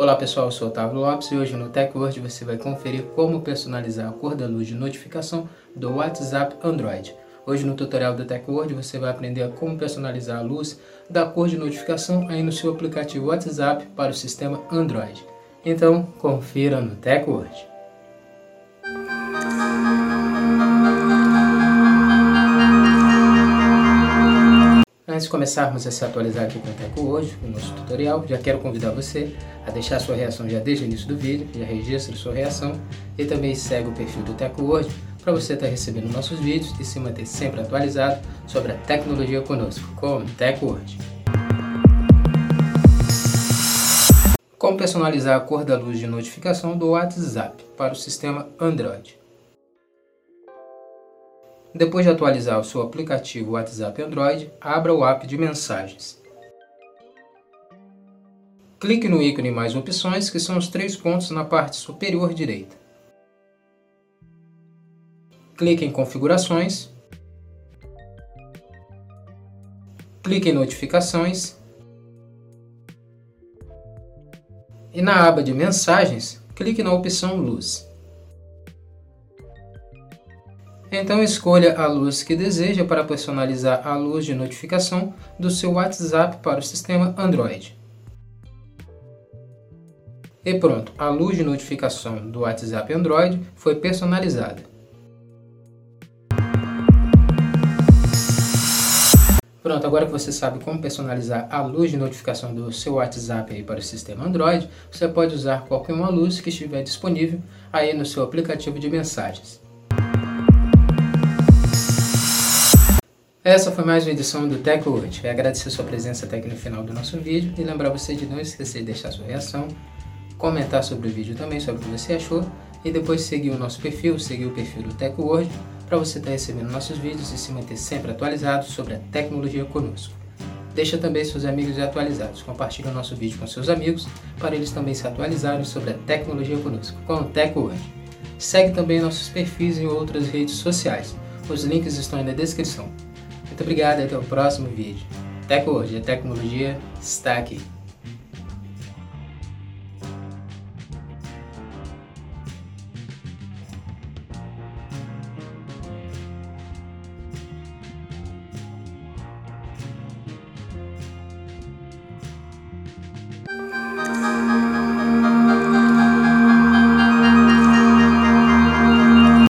Olá pessoal, eu sou Otávio Lopes e hoje no TechWord você vai conferir como personalizar a cor da luz de notificação do WhatsApp Android. Hoje no tutorial do TechWord você vai aprender como personalizar a luz da cor de notificação aí no seu aplicativo WhatsApp para o sistema Android. Então, confira no TechWord. Antes de começarmos a se atualizar aqui com o Teco hoje, no nosso tutorial, já quero convidar você a deixar sua reação já desde o início do vídeo, já registre sua reação e também segue o perfil do Teco hoje para você estar recebendo nossos vídeos e se manter sempre atualizado sobre a tecnologia conosco, com o Teco hoje. Como personalizar a cor da luz de notificação do WhatsApp para o sistema Android. Depois de atualizar o seu aplicativo WhatsApp Android, abra o app de mensagens. Clique no ícone Mais Opções, que são os três pontos na parte superior direita. Clique em Configurações. Clique em Notificações. E na aba de Mensagens, clique na opção Luz. Então escolha a luz que deseja para personalizar a luz de notificação do seu WhatsApp para o sistema Android. E pronto, a luz de notificação do WhatsApp Android foi personalizada. Pronto, agora que você sabe como personalizar a luz de notificação do seu WhatsApp aí para o sistema Android, você pode usar qualquer uma luz que estiver disponível aí no seu aplicativo de mensagens. Essa foi mais uma edição do TechWord. Eu agradecer sua presença até aqui no final do nosso vídeo e lembrar você de não esquecer de deixar sua reação, comentar sobre o vídeo também, sobre o que você achou e depois seguir o nosso perfil, seguir o perfil do TechWord para você estar recebendo nossos vídeos e se manter sempre atualizado sobre a tecnologia conosco. Deixa também seus amigos atualizados. Compartilhe o nosso vídeo com seus amigos para eles também se atualizarem sobre a tecnologia conosco, com o TechWord. Segue também nossos perfis em outras redes sociais. Os links estão aí na descrição. Muito obrigado e até o próximo vídeo. Até hoje, a tecnologia está aqui.